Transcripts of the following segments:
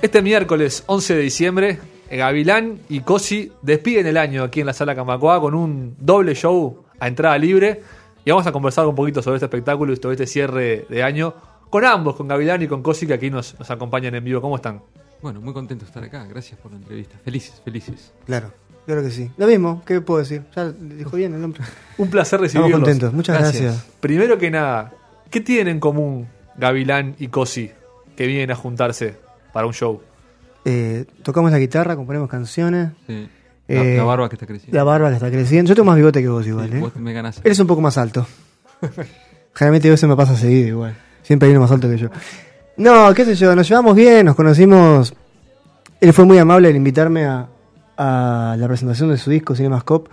Este miércoles 11 de diciembre, Gavilán y Cosi despiden el año aquí en la sala Camacoa con un doble show a entrada libre. Y vamos a conversar un poquito sobre este espectáculo y sobre este cierre de año con ambos, con Gavilán y con Cosi, que aquí nos, nos acompañan en vivo. ¿Cómo están? Bueno, muy contento de estar acá. Gracias por la entrevista. Felices, felices. Claro, claro que sí. Lo mismo, ¿qué puedo decir? Ya dijo bien el nombre. Un placer Estamos recibirlos. contentos, muchas gracias. Primero que nada, ¿qué tienen en común Gavilán y Cosi que vienen a juntarse para un show? Eh, tocamos la guitarra, componemos canciones. Sí. La, Eh, la barba que está creciendo. La barba que está creciendo. Yo tengo más bigote que vos Sí, igual, ¿eh? Vos me ganás. Eres un poco más alto. Generalmente eso me pasa seguido igual. Siempre hay uno más alto que yo. No, qué sé yo, nos llevamos bien, nos conocimos. Él fue muy amable al invitarme a, a la presentación de su disco Cinemascope,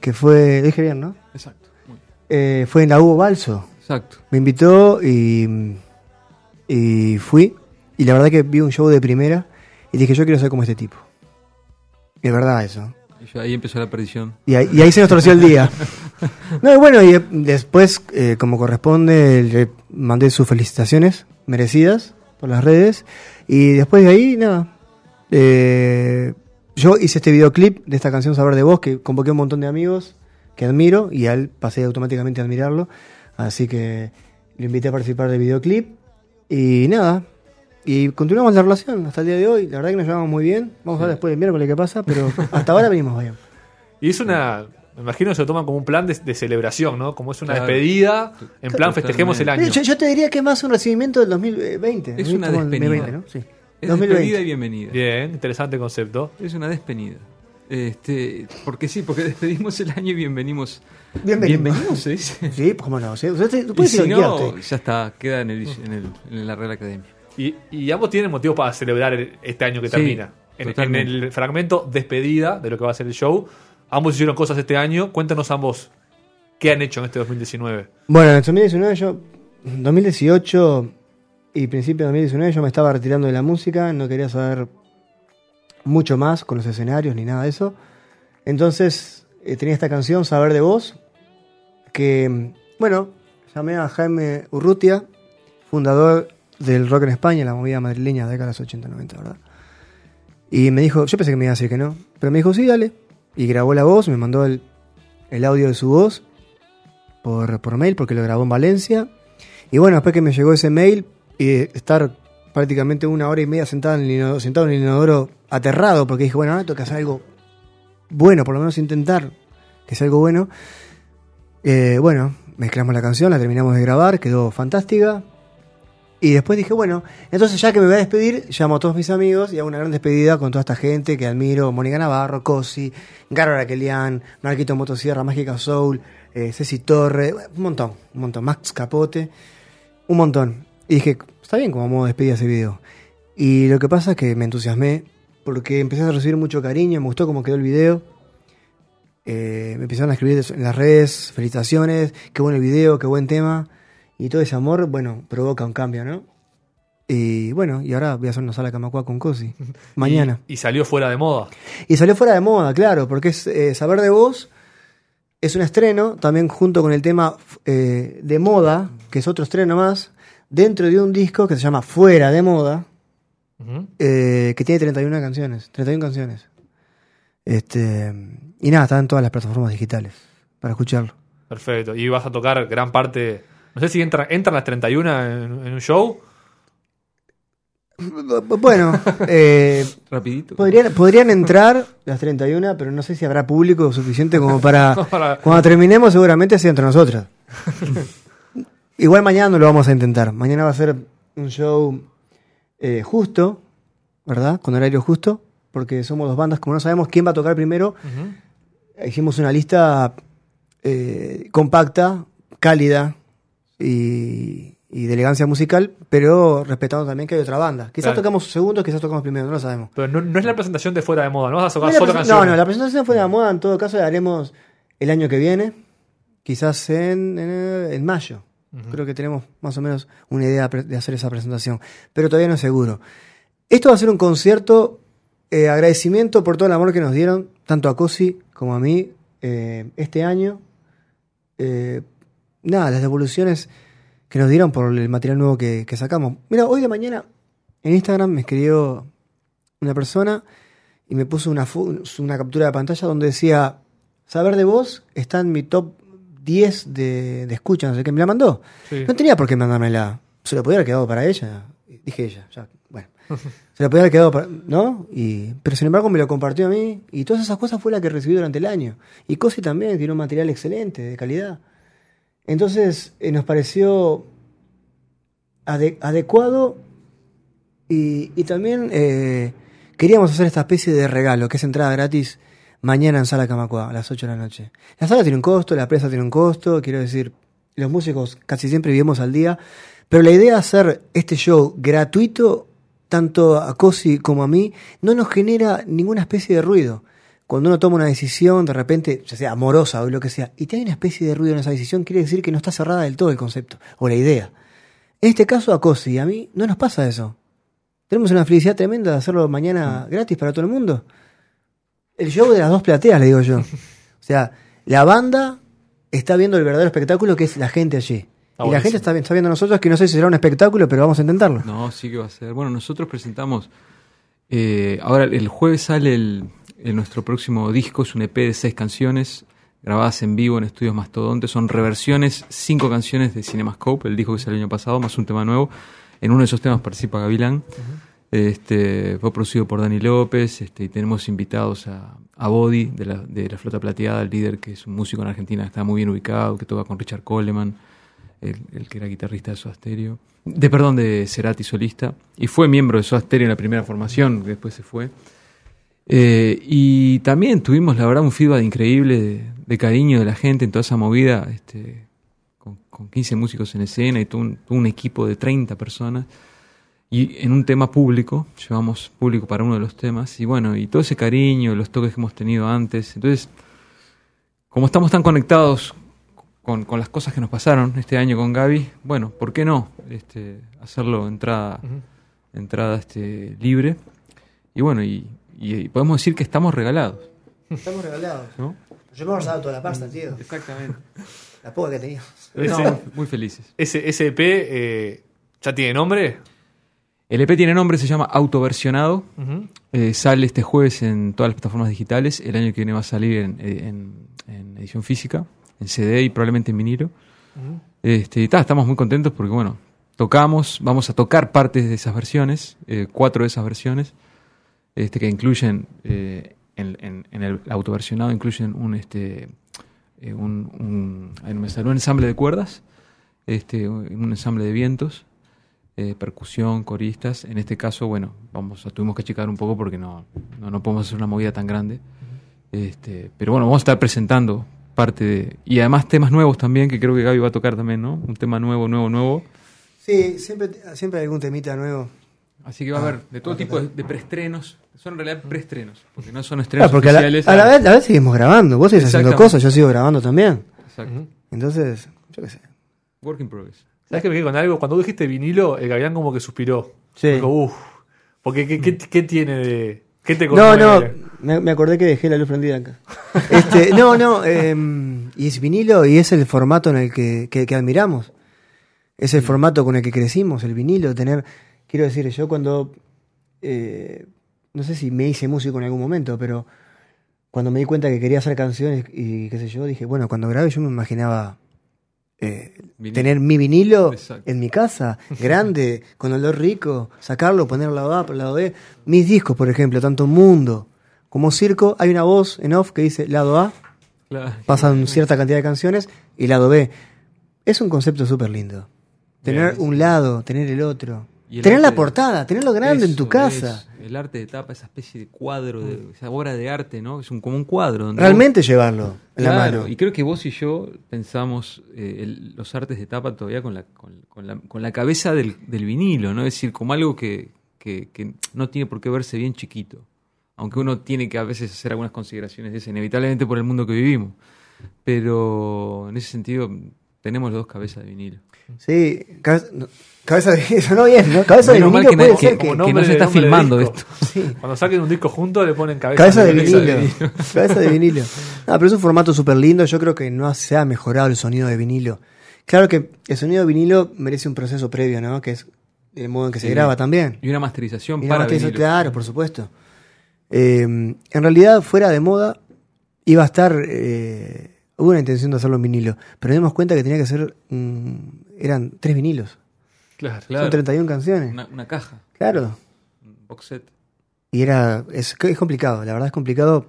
que fue, dije bien, ¿no? Exacto. Eh, fue en la Hugo Balso. Exacto. Me invitó y, y fui. Y la verdad que vi un show de primera y dije, yo quiero ser como este tipo. Y es verdad eso. Y ahí empezó la perdición. Y ahí, y ahí se nos torció el día. No, y bueno, y eh, después, eh, como corresponde, le mandé sus felicitaciones merecidas por las redes. Y después de ahí, nada. Eh, yo hice este videoclip de esta canción Saber de Vos, que convoqué a un montón de amigos que admiro, y a él pasé automáticamente a admirarlo. Así que lo invité a participar del videoclip. Y nada. Y continuamos la relación hasta el día de hoy. La verdad que nos llevamos muy bien. Vamos a ver después del miércoles qué pasa, pero hasta ahora venimos bien. Y es una. Me imagino que se lo toman como un plan de, de celebración, ¿no? Como es una Claro. despedida, en plan Totalmente. festejemos el año. Yo, yo te diría que es más un recibimiento del 2020. Es una Como el despedida. 2020, ¿no? Sí. Es 2020. despedida y bienvenida. Bien, interesante concepto. Es una despedida. Este, porque sí, porque despedimos el año y bienvenimos. Bienvenido. Bienvenimos, se dice. Sí, pues cómo no. ¿sí? Usted, Y puedes si decir lo que no, quieras, usted. ya está, queda en, el, en, el- en la Real Academia. Y, y ambos tienen motivos para celebrar el- este año que Sí, termina. En, en totalmente. el fragmento despedida de lo que va a ser el show, ambos hicieron cosas este año. Cuéntanos ambos qué han hecho en este 2019. Bueno, en 2019 yo, 2018 y principio de 2019 yo me estaba retirando de la música, no quería saber mucho más con los escenarios ni nada de eso. Entonces eh, tenía esta canción, Saber de Vos, que, mm, bueno, llamé a Jaime Urrutia, fundador del rock en España, la movida madrileña de décadas 80-90, ¿verdad? Y me dijo, yo pensé que me iba a decir que no, pero me dijo, sí, dale. Y grabó la voz, me mandó el, el audio de su voz por, por mail porque lo grabó en Valencia. Y bueno, después que me llegó ese mail y estar prácticamente una hora y media sentado en el inodoro, sentado en el inodoro aterrado porque dije, bueno, ahora tengo que hacer algo bueno, por lo menos intentar que sea algo bueno. Eh, bueno, mezclamos la canción, la terminamos de grabar, quedó fantástica. Y después dije, bueno, entonces ya que me voy a despedir, llamo a todos mis amigos y hago una gran despedida con toda esta gente que admiro, Mónica Navarro, Cosi, Garo Raquelian, Marquito Motosierra, Mágica Soul, eh, Ceci Torre, un montón, un montón, Max Capote, un montón. Y dije, está bien como modo de despedida ese video. Y lo que pasa es que me entusiasmé porque empecé a recibir mucho cariño, me gustó cómo quedó el video. Eh, me empezaron a escribir en las redes, felicitaciones, qué bueno el video, qué buen tema. Y todo ese amor, bueno, provoca un cambio, ¿no? Y bueno, y ahora voy a hacer una sala Camacua con Cosi. Mañana. Y, y salió fuera de moda. Y salió fuera de moda, claro, porque es eh, Saber de Vos. Es un estreno, también junto con el tema eh, de moda, que es otro estreno más, dentro de un disco que se llama Fuera de Moda, Ujú. eh, que tiene 31 canciones. 31 canciones. Este, y nada, está en todas las plataformas digitales para escucharlo. Perfecto. Y vas a tocar gran parte. No sé si entra- entran las 31 en, en un show. Bueno, eh, Rapidito. podrían, podrían entrar las 31, pero no sé si habrá público suficiente como para... Para- Cuando terminemos seguramente sea entre nosotras. Igual mañana no lo vamos a intentar. Mañana va a ser un show eh, justo, ¿verdad? Con horario justo, porque somos dos bandas. Como no sabemos quién va a tocar primero, hicimos una lista eh, compacta, cálida y, y de elegancia musical, pero respetando también que hay otra banda. Quizás Claro. tocamos segundos, quizás tocamos primero, no lo sabemos. Pero no, no es la presentación de fuera de moda, no vas a No, tocar la solo canciones. no, no, la presentación de la moda, en todo caso la haremos el año que viene, quizás en, en, en mayo. Creo que tenemos más o menos una idea de hacer esa presentación, pero todavía no es seguro. Esto va a ser un concierto, eh, agradecimiento por todo el amor que nos dieron, tanto a Cosi como a mí, eh, este año. Eh, nada, las devoluciones que nos dieron por el material nuevo que, que sacamos. Mira, hoy de mañana en Instagram me escribió una persona y me puso una, una captura de pantalla donde decía, saber de vos está en mi top 10 de, de escucha, no sé qué, me la mandó. Sí. No tenía por qué mandármela. Se lo podía haber quedado para ella. Dije ella, ya, bueno. Se lo podía haber quedado para, ¿no? Y, pero sin embargo me lo compartió a mí y todas esas cosas fue la que recibí durante el año. Y Cosi también tiene un material excelente, de calidad. Entonces eh, nos pareció ade- adecuado y, y también eh, queríamos hacer esta especie de regalo, que es entrada gratis mañana en Sala Camacua, a las 8 de la noche. La sala tiene un costo, la presa tiene un costo, quiero decir, los músicos casi siempre vivimos al día, pero la idea de hacer este show gratuito, tanto a Cosi como a mí, no nos genera ninguna especie de ruido. Cuando uno toma una decisión, de repente, ya sea amorosa o lo que sea, y te hay una especie de ruido en esa decisión, quiere decir que no está cerrada del todo el concepto o la idea. En este caso, a Cosi y a mí no nos pasa eso. Tenemos una felicidad tremenda de hacerlo mañana gratis para todo el mundo. El show de las dos plateas, le digo yo. O sea, la banda está viendo el verdadero espectáculo que es la gente allí. Ah, y la gente está viendo a nosotros que no sé si será un espectáculo, pero vamos a intentarlo. No, sí que va a ser. Bueno, nosotros presentamos. eh, ahora, el jueves sale el, el- nuestro próximo disco. Es un EP de seis canciones grabadas en vivo en estudios Mastodonte. Son reversiones, cinco canciones de Cinemascope, el disco que salió el año pasado, más un tema nuevo. En uno de esos temas participa Gavilán. Este, fue producido por Dani López este, y tenemos invitados a, a Body de la, de la Flota Plateada, el líder que es un músico en Argentina que está muy bien ubicado, que toca con Richard Coleman, el, el que era guitarrista de Soda Stereo, de perdón, de Cerati solista, y fue miembro de Soda Stereo en la primera formación, que después se fue. Eh, y también tuvimos, la verdad, un feedback increíble de, de cariño de la gente en toda esa movida, este, con, con 15 músicos en escena y todo un, todo un equipo de 30 personas. Y en un tema público, llevamos público para uno de los temas, y bueno, y todo ese cariño, los toques que hemos tenido antes. Entonces, como estamos tan conectados con, con las cosas que nos pasaron este año con Gaby, bueno, ¿por qué no este, hacerlo entrada, entrada este, libre? Y bueno, y, y- y podemos decir que estamos regalados. Estamos regalados. ¿no? Yo me he guardado toda la pasta, tío. Exactamente. La poca que tenía. Ese, No, muy felices. ese, ese EP eh, ya tiene nombre. El EP tiene nombre, se llama Autoversionado. Ujú. Eh, sale este jueves en todas las plataformas digitales. El año que viene va a salir en, en- en edición física, en CD y probablemente en vinilo. Este, y ta, estamos muy contentos porque, bueno, tocamos, vamos a tocar partes de esas versiones, eh, cuatro de esas versiones, este, que incluyen, eh, en, en- en el autoversionado, incluyen un, este, eh, un, me salió, un ensamble de cuerdas, este, un ensamble de vientos, eh, percusión, coristas. En este caso, bueno, vamos tuvimos que achicar un poco porque no, no, no podemos hacer una movida tan grande. Este, pero bueno, vamos a estar presentando parte de... Y además temas nuevos también, que creo que Gaby va a tocar también, ¿no? Un tema nuevo, nuevo, nuevo. Sí, siempre, siempre hay algún temita nuevo. Así que va a Ah, haber de todo tipo de, preestrenos. Son en realidad preestrenos, porque no son estrenos Claro, porque a la, oficiales. a la vez, a la vez seguimos grabando. Vos seguís haciendo cosas, yo sigo grabando también. Exacto. Entonces, yo qué sé. Work in progress. ¿Sabes que me quedé con algo? Cuando dijiste vinilo, el Gavián como que suspiró. Sí. Dijo, uff. Porque ¿qué, qué, qué tiene de.? ¿Qué te No, no, me, me acordé que dejé la luz prendida acá. Este, no, no, eh, y es vinilo y es el formato en el que, que- que admiramos. Es el formato con el que crecimos, el vinilo, tener, quiero decir, yo cuando, eh, no sé si me hice músico en algún momento, pero cuando me di cuenta que quería hacer canciones y qué sé yo, dije, bueno, cuando grabé yo me imaginaba eh, tener mi vinilo Exacto. en mi casa, grande, con olor rico, sacarlo, ponerlo al lado A, al lado B. Mis discos, por ejemplo, tanto Mundo como Circo, hay una voz en off que dice lado A, Claro. pasan cierta cantidad de canciones, y lado B. Es un concepto súper lindo. Tener Bien, un lado, tener el otro. Tener la de- portada, tenerlo grande en tu casa. el arte de tapa, esa especie de cuadro, de, esa obra de arte, ¿no? Es un, como un cuadro. donde Realmente llevarlo en la mano. Y creo que vos y yo pensamos eh, el- los artes de tapa todavía con la, con, con la, con la cabeza del, del vinilo, ¿no? Es decir, como algo que, que- que no tiene por qué verse bien chiquito. Aunque uno tiene que a veces hacer algunas consideraciones de eso, inevitablemente por el mundo que vivimos. Pero en ese sentido tenemos dos cabezas de vinilo. Sí, cabeza, no, cabeza de vinilo, sonó bien, ¿no? Cabeza Menos de vinilo que puede ser que- que, que nombre no se de- está de filmando esto. Cuando saquen un disco juntos le ponen cabeza, Cabeza de cabeza vinilo. Cabeza de vinilo. No, pero es un formato súper lindo. Yo creo que no se ha mejorado el sonido de vinilo. Claro que el sonido de vinilo merece un proceso previo, ¿no? Que es el modo en que se Sí. graba también. Y una masterización Y para vinilo. claro, por supuesto. Eh, en realidad, fuera de moda, iba a estar. eh, hubo una intención de hacerlo en vinilo. Pero nos dimos cuenta que tenía que ser. mm, eran tres vinilos. Claro. Claro. Son 31 canciones. Una, una caja, Claro. un box set. Y era. Es, es complicado, la verdad es complicado.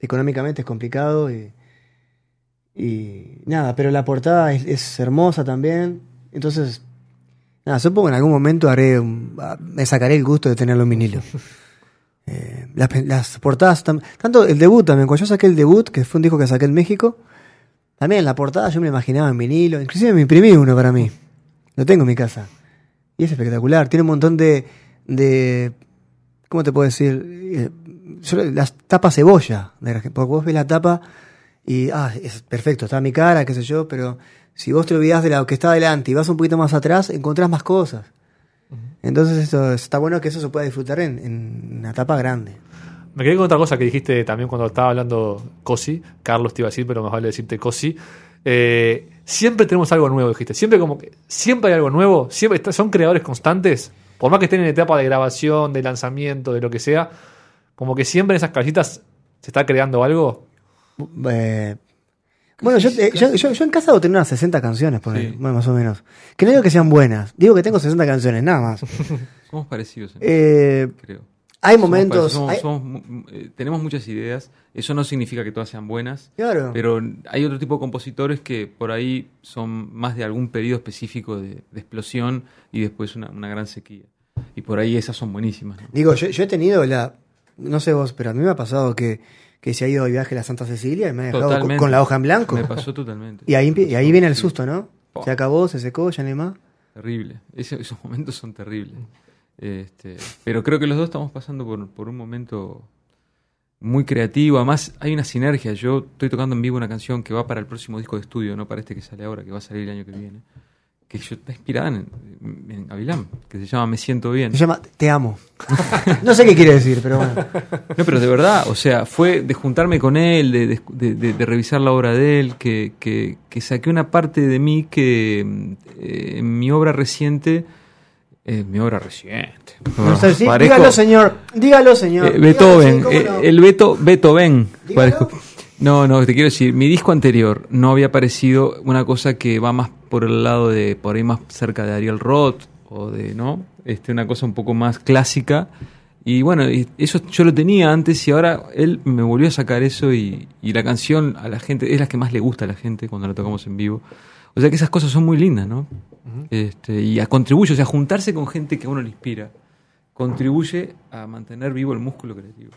Económicamente es complicado. Y, y nada, pero la portada es, es hermosa también. Entonces. Nada, supongo que en algún momento haré. un- ah, me sacaré el gusto de tenerlo en vinilo. Eh, las portadas. tam- tanto el debut también. Cuando yo saqué el debut, que fue un disco que saqué en México. También la portada yo me la imaginaba en vinilo. Inclusive me imprimí uno para mí. Lo tengo en mi casa. Y es espectacular. Tiene un montón de. de ¿Cómo te puedo decir? Eh, yo- las tapas cebolla. Porque vos ves la tapa y. Ah, es perfecto, está mi cara, qué sé yo. Pero si vos te olvidás de lo que está adelante y vas un poquito más atrás, encontrás más cosas. Entonces, esto, está bueno que eso se pueda disfrutar en, en una tapa grande. Me quedé con otra cosa que dijiste también cuando estaba hablando Cosi. Carlos te iba a decir, pero más vale decirte Cosi. Eh, siempre tenemos algo nuevo, dijiste. Siempre como que siempre hay algo nuevo. Siempre está- son creadores constantes. Por más que estén en etapa de grabación, de lanzamiento, de lo que sea. Como que siempre en esas cajitas se está creando algo. Eh, bueno, yo, eh, yo, yo- yo en casa debo tener unas 60 canciones, por ahí, Sí. bueno, más o menos. Que no digo que sean buenas, digo que tengo 60 canciones, nada más. Somos parecidos, en Eh, creo. Hay momentos. parecidos, somos- hay- somos mu- eh, tenemos muchas ideas. Eso no significa que todas sean buenas. claro. Pero hay otro tipo de compositores que por ahí son más de algún periodo específico de, de explosión y después una, una gran sequía. Y por ahí esas son buenísimas. ¿no? Digo, yo, yo he tenido la. No sé vos, pero a mí me ha pasado que, que se ha ido de viaje a la Santa Cecilia y me ha dejado con, la hoja en blanco. Me pasó totalmente. Y ahí, empie- y ahí viene el susto, ¿no? Oh. Se acabó, se secó, ya no hay más. Terrible. Ese- esos momentos son terribles. Este, pero creo que los dos estamos pasando por, por un momento muy creativo. Además, hay una sinergia. Yo estoy tocando en vivo una canción que va para el próximo disco de estudio, no para este que sale ahora, que va a salir el año que viene. Que yo, está inspirada en, en Gavilán, que se llama Me Siento Bien. Se llama Te amo. no sé qué quiere decir, pero bueno. No, pero de verdad, o sea, fue de juntarme con él, de, de- de- de- de revisar la obra de él, que, que- que saqué una parte de mí que eh, en mi obra reciente, mi obra reciente, No sé, sí, Parezco, dígalo, señor. Dígalo, señor. eh, Dígalo, Beethoven, sí, eh, no. el Beto, Beethoven. Parezco. No, no, te quiero decir, mi disco anterior no había parecido una cosa que va más por el lado de, por ahí más cerca de Ariel Roth, o de, ¿no? Este, una cosa un poco más clásica. Y bueno, y eso yo lo tenía antes y ahora él me volvió a sacar eso y, y la canción a la gente es la que más le gusta a la gente cuando la tocamos en vivo. O sea que esas cosas son muy lindas, ¿no? este, y a contribuye, o sea, juntarse con gente que a uno le inspira, contribuye a mantener vivo el músculo creativo.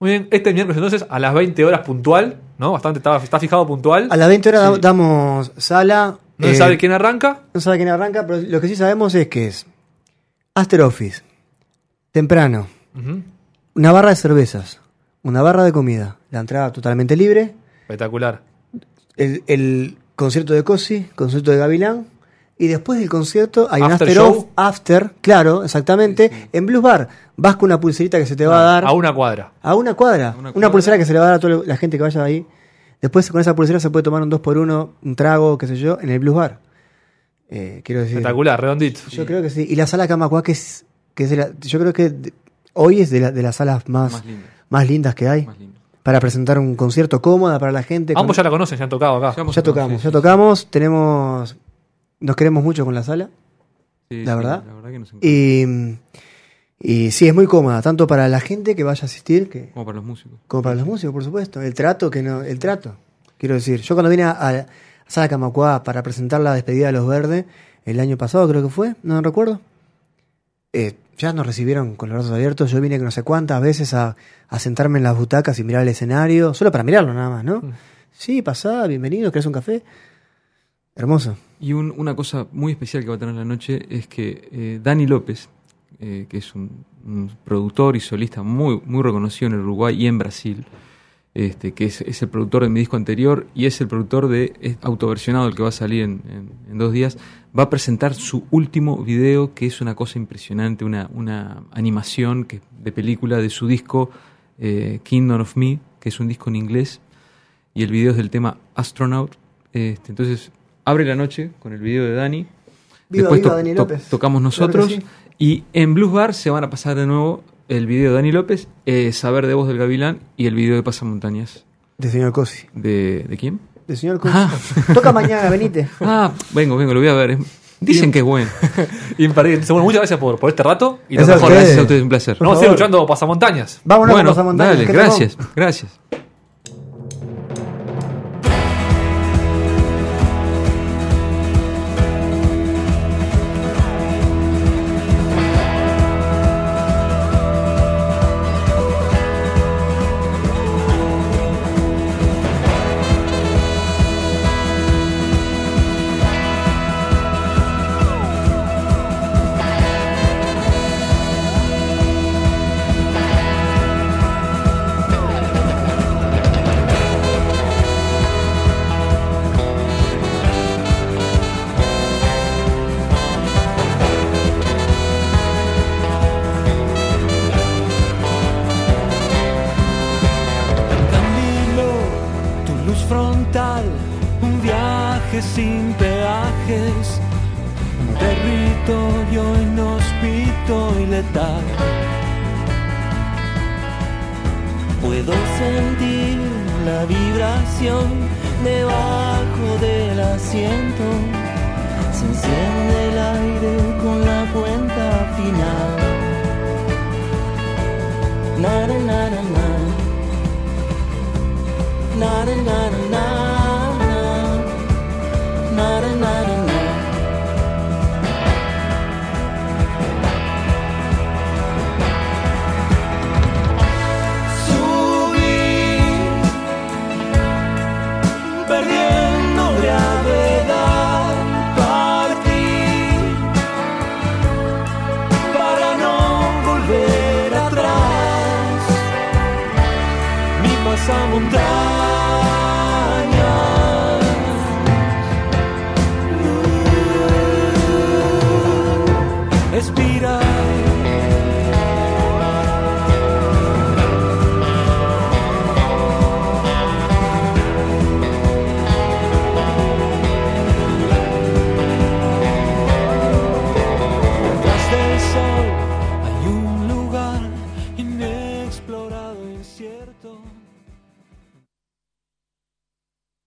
Muy bien, este miércoles entonces a las 20 horas puntual, ¿no? Bastante, está, está fijado puntual. A las 20 horas Sí. damos sala. No se eh, sabe quién arranca. No sabe quién arranca, pero lo que sí sabemos es que es After Office, temprano, una barra de cervezas, una barra de comida, la entrada totalmente libre, Espectacular. el, el concierto de Cosi, concierto de Gavilán, y después del concierto hay un After show. off, after, claro, exactamente, en Blues Bar. Vas con una pulserita que se te va a dar A una cuadra. a una cuadra, A una una, cuadra. pulsera que se le va a dar a toda la gente que vaya ahí. Después con esa pulsera se puede tomar un 2x1, un trago, qué sé yo, en el Blues Bar. Eh, quiero decir, Espectacular, redondito. yo creo que sí. Y la sala Camacuá, que es, que es de la- yo creo que de- hoy es de, la- de las salas más, Más lindo, más lindas que hay. más lindo. Para presentar un concierto cómoda para la gente. con- Ambos ya la conocen, ya han tocado acá. Ya tocamos, sí, ya sí, tocamos. Tenemos. Nos queremos mucho con la sala. sí, la sí, verdad. La verdad que nos encanta. Y, y sí, es muy cómoda, tanto para la gente que vaya a asistir que, Como para los músicos. como para los músicos, por supuesto. El trato, que no, el trato. Quiero decir, yo cuando vine a, a Sala Camacuá para presentar la despedida de los verdes, el año pasado creo que fue, no recuerdo. Eh, ya nos recibieron con los brazos abiertos. Yo vine no sé cuántas veces a, a sentarme en las butacas y mirar el escenario, solo para mirarlo nada más, ¿no? Sí, pasá, bienvenido, ¿querés un café? Hermoso. Y un- una cosa muy especial que va a tener la noche es que eh, Dani López, eh, que es un, un productor y solista muy, muy reconocido en el Uruguay y en Brasil, este, que es, es el productor de mi disco anterior y es el productor de es autoversionado, el que va a salir en, en- en dos días, va a presentar su último video, que es una cosa impresionante, una, una animación que, de película de su disco eh, Kingdom of Me, que es un disco en inglés, y el video es del tema Astronaut. Este, entonces, abre la noche con el video de Dani. Viva, Después viva to- Dani to- López. tocamos Claro nosotros. sí. Y en Blues Bar se van a pasar de nuevo el video de Dani López, eh, Saber de Voz del Gavilán y el video de Pasamontañas. De señor Cosi. ¿De, ¿de quién? De señor Cosi. Ah. Toca mañana, venite. Ah, vengo, vengo, lo voy a ver. Es- Dicen que es bueno. Imperdible. Bueno, muchas gracias por, por este rato. Y lo a mejor. Gracias a ustedes, un placer. Por Vamos a seguir escuchando Pasamontañas. Vámonos Bueno, con Pasamontañas, dale, gracias, gracias. ciencia. nossa vontade.